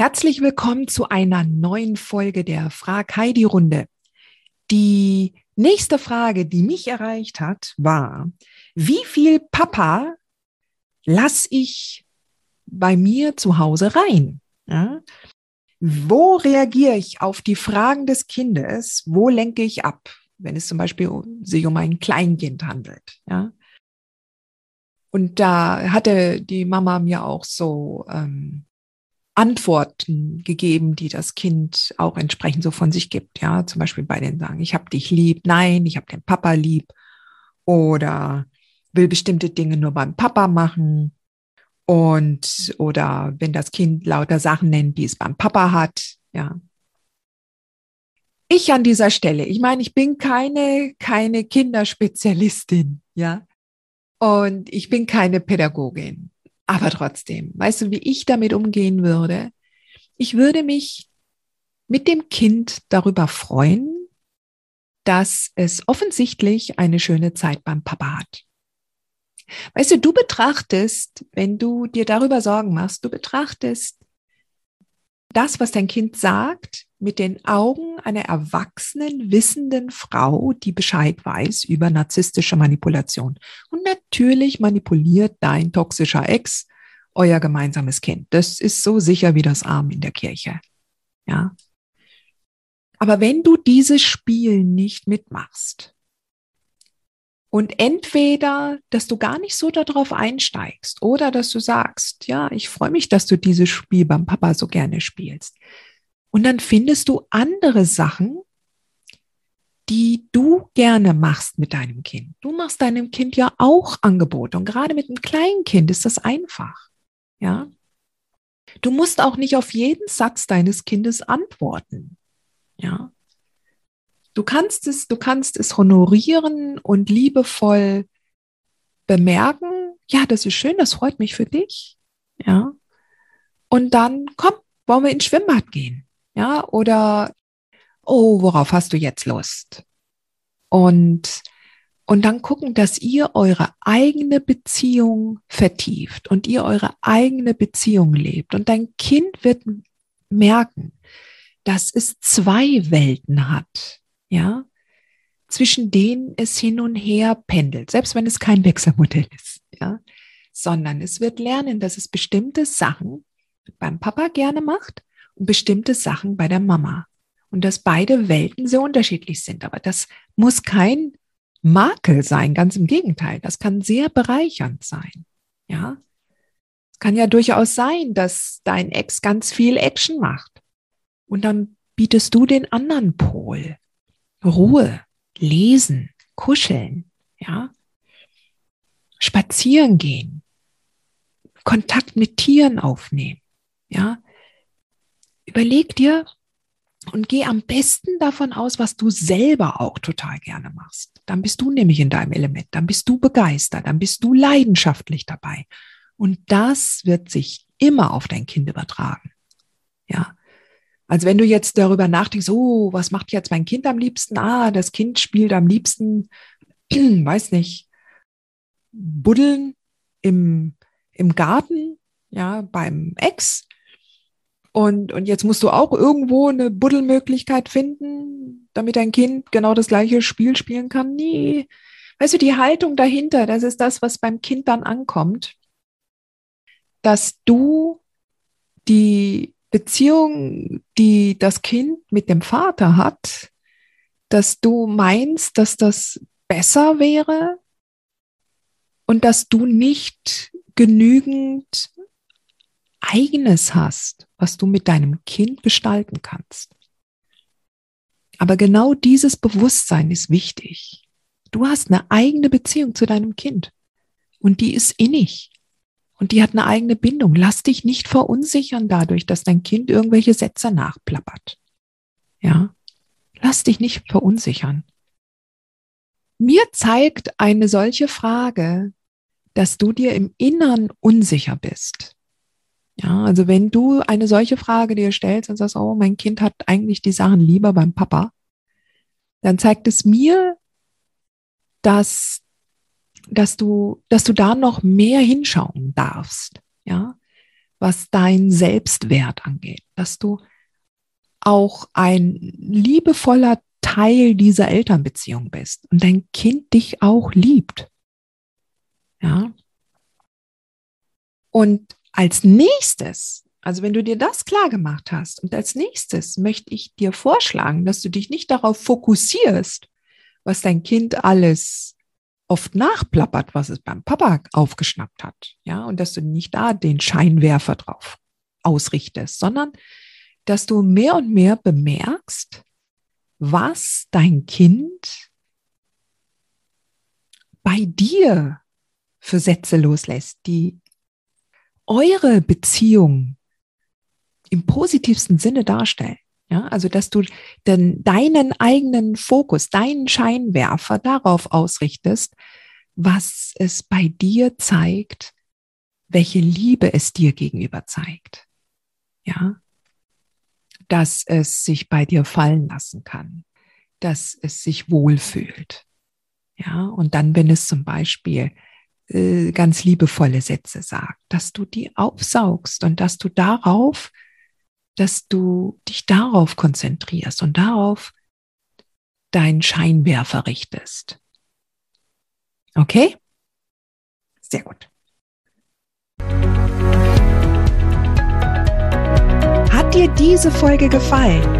Herzlich willkommen zu einer neuen Folge der Frag Heidi Runde. Die nächste Frage, die mich erreicht hat, war, wie viel Papa lasse ich bei mir zu Hause rein? Ja? Wo reagiere ich auf die Fragen des Kindes? Wo lenke ich ab, wenn es zum Beispiel sich um ein Kleinkind handelt? Ja? Und da hatte die Mama mir auch so ähm, Antworten gegeben, die das Kind auch entsprechend so von sich gibt. Ja, zum Beispiel bei den sagen, ich habe dich lieb, nein, ich habe den Papa lieb oder will bestimmte Dinge nur beim Papa machen und oder wenn das Kind lauter Sachen nennt, die es beim Papa hat, ja. Ich an dieser Stelle, ich meine, ich bin keine keine Kinderspezialistin, ja. Und ich bin keine Pädagogin. Aber trotzdem, weißt du, wie ich damit umgehen würde? Ich würde mich mit dem Kind darüber freuen, dass es offensichtlich eine schöne Zeit beim Papa hat. Weißt du, du betrachtest, wenn du dir darüber Sorgen machst, du betrachtest das, was dein Kind sagt, mit den Augen einer erwachsenen, wissenden Frau, die Bescheid weiß über narzisstische Manipulation. Und natürlich manipuliert dein toxischer Ex euer gemeinsames Kind. Das ist so sicher wie das Arm in der Kirche. Ja. Aber wenn du dieses Spiel nicht mitmachst und entweder, dass du gar nicht so darauf einsteigst oder dass du sagst, ja, ich freue mich, dass du dieses Spiel beim Papa so gerne spielst, und dann findest du andere Sachen, die du gerne machst mit deinem Kind. Du machst deinem Kind ja auch Angebote und gerade mit einem kleinen Kind ist das einfach. Ja? Du musst auch nicht auf jeden Satz deines Kindes antworten. Ja? Du kannst es, du kannst es honorieren und liebevoll bemerken. Ja, das ist schön, das freut mich für dich. Ja? Und dann komm, wollen wir ins Schwimmbad gehen? Ja, oder, oh, worauf hast du jetzt Lust? Und, und dann gucken, dass ihr eure eigene Beziehung vertieft und ihr eure eigene Beziehung lebt. Und dein Kind wird merken, dass es zwei Welten hat, ja, zwischen denen es hin und her pendelt, selbst wenn es kein Wechselmodell ist, ja, sondern es wird lernen, dass es bestimmte Sachen beim Papa gerne macht bestimmte Sachen bei der Mama. Und dass beide Welten sehr unterschiedlich sind. Aber das muss kein Makel sein, ganz im Gegenteil. Das kann sehr bereichernd sein. Ja. Es kann ja durchaus sein, dass dein Ex ganz viel Action macht. Und dann bietest du den anderen Pol. Ruhe, lesen, kuscheln, ja. Spazieren gehen, Kontakt mit Tieren aufnehmen, ja. Überleg dir und geh am besten davon aus, was du selber auch total gerne machst. Dann bist du nämlich in deinem Element, dann bist du begeistert, dann bist du leidenschaftlich dabei. Und das wird sich immer auf dein Kind übertragen. Ja. Also wenn du jetzt darüber nachdenkst, oh, was macht jetzt mein Kind am liebsten? Ah, das Kind spielt am liebsten, weiß nicht, Buddeln im, im Garten, ja, beim Ex und, und jetzt musst du auch irgendwo eine Buddelmöglichkeit finden, damit dein Kind genau das gleiche Spiel spielen kann. Nee. Weißt du, die Haltung dahinter, das ist das, was beim Kind dann ankommt, dass du die Beziehung, die das Kind mit dem Vater hat, dass du meinst, dass das besser wäre und dass du nicht genügend eigenes hast was du mit deinem Kind gestalten kannst. Aber genau dieses Bewusstsein ist wichtig. Du hast eine eigene Beziehung zu deinem Kind und die ist innig und die hat eine eigene Bindung. Lass dich nicht verunsichern dadurch, dass dein Kind irgendwelche Sätze nachplappert. Ja, lass dich nicht verunsichern. Mir zeigt eine solche Frage, dass du dir im Innern unsicher bist. Ja, also wenn du eine solche Frage dir stellst und sagst, oh, mein Kind hat eigentlich die Sachen lieber beim Papa, dann zeigt es mir, dass, dass du, dass du da noch mehr hinschauen darfst, ja, was dein Selbstwert angeht, dass du auch ein liebevoller Teil dieser Elternbeziehung bist und dein Kind dich auch liebt. Ja. Und als nächstes, also wenn du dir das klar gemacht hast und als nächstes möchte ich dir vorschlagen, dass du dich nicht darauf fokussierst, was dein Kind alles oft nachplappert, was es beim Papa aufgeschnappt hat, ja, und dass du nicht da den Scheinwerfer drauf ausrichtest, sondern dass du mehr und mehr bemerkst, was dein Kind bei dir für Sätze loslässt, die eure Beziehung im positivsten Sinne darstellen. Ja, also dass du denn deinen eigenen Fokus, deinen Scheinwerfer darauf ausrichtest, was es bei dir zeigt, welche Liebe es dir gegenüber zeigt. Ja, dass es sich bei dir fallen lassen kann, dass es sich wohlfühlt. Ja, und dann, wenn es zum Beispiel äh, ganz liebevolle Sätze sagt, dass du die aufsaugst und dass du darauf, dass du dich darauf konzentrierst und darauf deinen Scheinwerfer richtest. Okay? Sehr gut. Hat dir diese Folge gefallen?